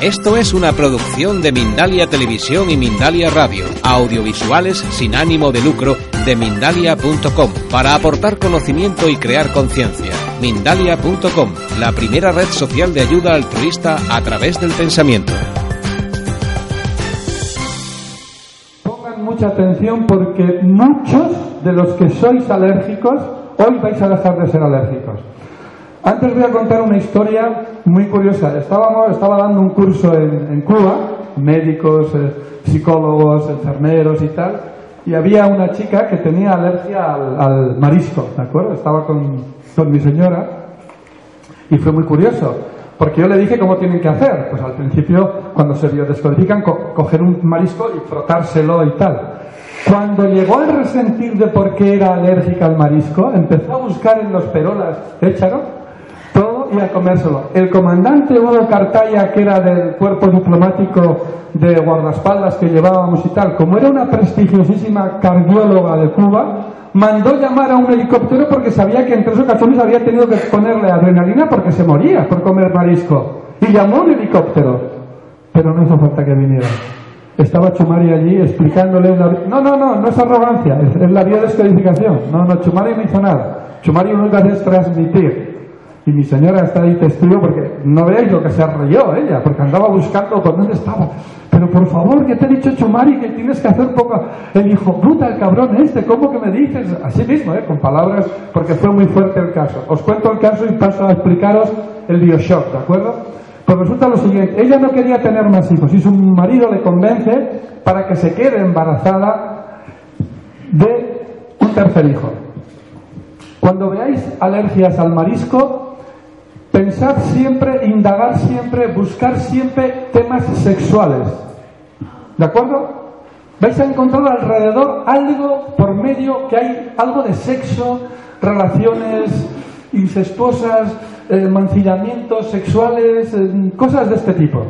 Esto es una producción de Mindalia Televisión y Mindalia Radio, audiovisuales sin ánimo de lucro de mindalia.com, para aportar conocimiento y crear conciencia. Mindalia.com, la primera red social de ayuda altruista a través del pensamiento. Pongan mucha atención porque muchos de los que sois alérgicos hoy vais a dejar de ser alérgicos. Antes voy a contar una historia muy curiosa. Estábamos, estaba dando un curso en, en Cuba, médicos, eh, psicólogos, enfermeros y tal, y había una chica que tenía alergia al, al marisco, ¿de acuerdo? Estaba con, con mi señora y fue muy curioso, porque yo le dije cómo tienen que hacer. Pues al principio, cuando se biodescodifican, co- coger un marisco y frotárselo y tal. Cuando llegó al resentir de por qué era alérgica al marisco, empezó a buscar en los perolas, échalo, todo y a comérselo. El comandante Hugo Cartaya, que era del cuerpo diplomático de guardaespaldas que llevábamos y tal, como era una prestigiosísima cardióloga de Cuba, mandó llamar a un helicóptero porque sabía que en tres ocasiones había tenido que ponerle adrenalina porque se moría por comer marisco. Y llamó a un helicóptero. Pero no hizo falta que viniera. Estaba Chumari allí explicándole la... No, no, no, no es arrogancia, es, la biodescodificación. No, no, Chumari no hizo nada. Chumari lo único que hace es transmitir. Y mi señora está ahí testigo porque no veáis lo que se arreyó ella, porque andaba buscando por dónde estaba. Pero por favor, que te he dicho Chumari que tienes que hacer poco. El hijo puta, el cabrón este, ¿cómo que me dices? Así mismo, ¿eh? con palabras, porque fue muy fuerte el caso. Os cuento el caso y paso a explicaros el bioshock, ¿de acuerdo? Pues resulta lo siguiente, ella no quería tener más hijos y su marido le convence para que se quede embarazada de un tercer hijo. Cuando veáis alergias al marisco, pensad siempre, indagar siempre, buscar siempre temas sexuales. ¿De acuerdo? Vais a encontrar alrededor algo por medio que hay algo de sexo, relaciones incestuosas, mancillamientos sexuales, cosas de este tipo.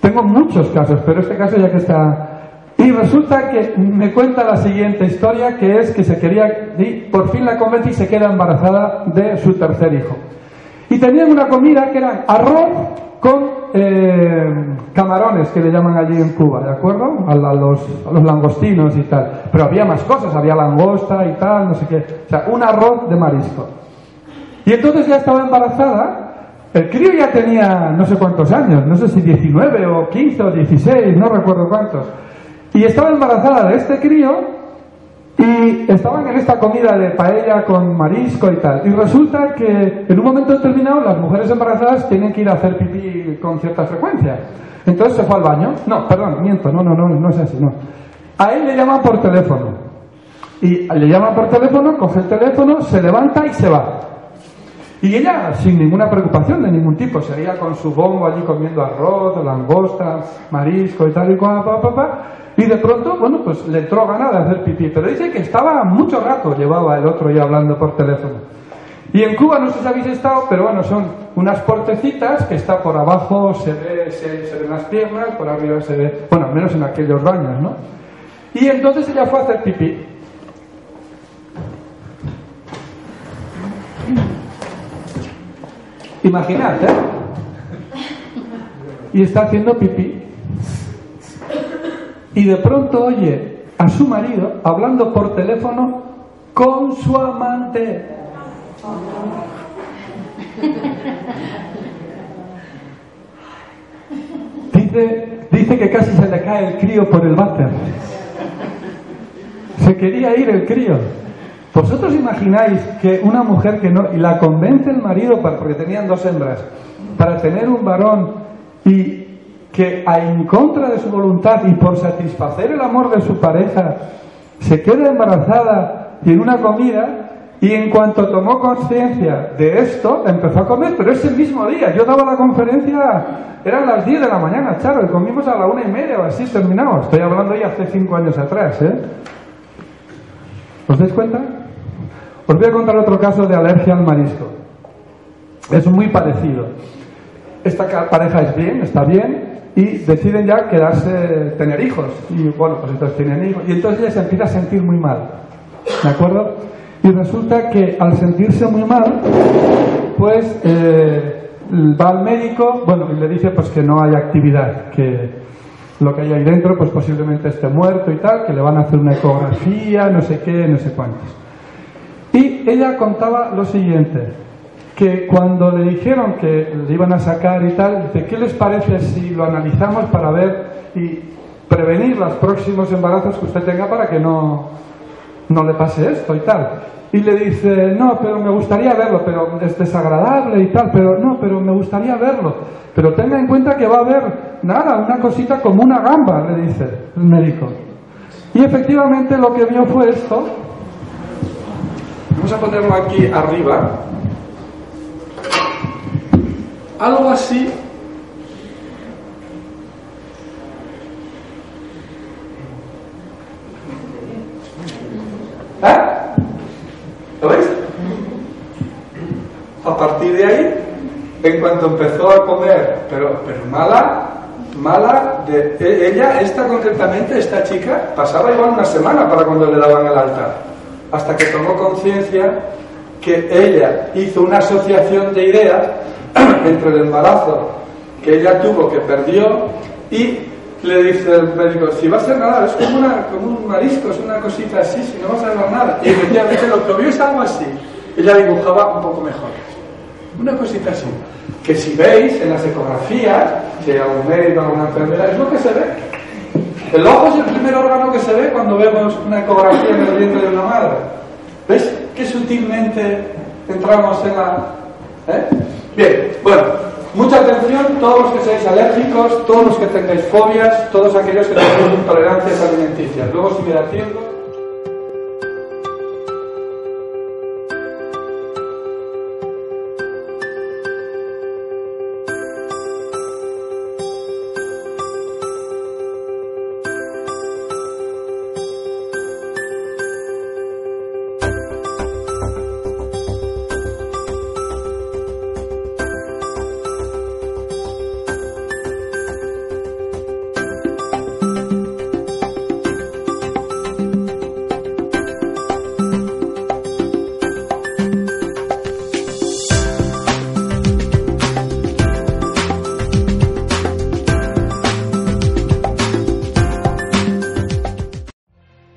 Tengo muchos casos, pero este caso ya que está... Y resulta que me cuenta la siguiente historia, que es que se quería, y por fin la convence y se queda embarazada de su tercer hijo. Y tenían una comida que era arroz con eh, camarones, que le llaman allí en Cuba, ¿de acuerdo? A, la- los, a los langostinos y tal. Pero había más cosas, había langosta y tal, no sé qué. O sea, un arroz de marisco. Y entonces ya estaba embarazada. El crío ya tenía no sé cuántos años, no sé si 19 o 15 o 16, no recuerdo cuántos. Y estaba embarazada de este crío y estaban en esta comida de paella con marisco y tal. Y resulta que en un momento determinado las mujeres embarazadas tienen que ir a hacer pipí con cierta frecuencia. Entonces se fue al baño. No, perdón, miento, no, no, no, no es así, no. A él le llaman por teléfono. Y le llaman por teléfono, coge el teléfono, se levanta y se va. Y ella, sin ninguna preocupación de ningún tipo, sería con su bombo allí comiendo arroz, langosta, marisco y tal y cual, pa, pa, pa. Y de pronto, bueno, pues le entró ganas de hacer pipí. Pero dice que estaba mucho rato, llevaba el otro ya hablando por teléfono. Y en Cuba, no sé si habéis estado, pero bueno, son unas portecitas que está por abajo, se ve, se, se ven las piernas, por arriba se ve, bueno, al menos en aquellos baños, ¿no? Y entonces ella fue a hacer pipí. Imaginad, ¿eh? Y está haciendo pipí. Y de pronto oye a su marido hablando por teléfono con su amante. Dice, dice que casi se le cae el crío por el váter. Se quería ir el crío. ¿Vosotros imagináis que una mujer que no, y la convence el marido, para, porque tenían dos hembras, para tener un varón y que en contra de su voluntad y por satisfacer el amor de su pareja, se queda embarazada y en una comida Y en cuanto tomó conciencia de esto, empezó a comer, pero ese mismo día. Yo daba la conferencia, eran las 10 de la mañana, Charo, y comimos a la una y media o así terminamos. Estoy hablando ya hace cinco años atrás, ¿eh? ¿Os dais cuenta? Os voy a contar otro caso de alergia al marisco. Es muy parecido. Esta pareja es bien, está bien, y deciden ya quedarse, tener hijos. Y bueno, pues entonces tienen hijos. Y entonces ella se empieza a sentir muy mal. ¿De acuerdo? Y resulta que al sentirse muy mal, pues eh, va al médico, bueno, y le dice pues que no hay actividad, que lo que hay ahí dentro pues posiblemente esté muerto y tal, que le van a hacer una ecografía, no sé qué, no sé cuántos. Ella contaba lo siguiente, que cuando le dijeron que le iban a sacar y tal, dice, ¿qué les parece si lo analizamos para ver y prevenir los próximos embarazos que usted tenga para que no, no le pase esto y tal? Y le dice, no, pero me gustaría verlo, pero es desagradable y tal, pero no, pero me gustaría verlo. Pero tenga en cuenta que va a haber, nada, una cosita como una gamba, le dice el médico. Y efectivamente lo que vio fue esto. Vamos a ponerlo aquí arriba. Algo así ¿Eh? ¿Lo veis? A partir de ahí, en cuanto empezó a comer, pero, pero mala, mala, de, e, ella, esta concretamente, esta chica, pasaba igual una semana para cuando le daban el altar, hasta que tomó conciencia que ella hizo una asociación de ideas entre el embarazo que ella tuvo, que perdió, y le dice el médico, si va a ser nada, es como, una, un marisco, es una cosita así, si no vas a ver nada. Y efectivamente lo que vio es algo así. Ella dibujaba un poco mejor. Una cosita así. Que si veis en las ecografías, si hay algún médico, alguna enfermedad, es lo que se ve. El ojo es el primer órgano que se ve cuando vemos una ecografía en el diente de una madre. ¿Ves qué sutilmente entramos en la... ¿eh? Bien, bueno, Mucha atención, todos los que seáis alérgicos, todos los que tengáis fobias, todos aquellos que tengáis intolerancias alimenticias. Luego sigue haciendo.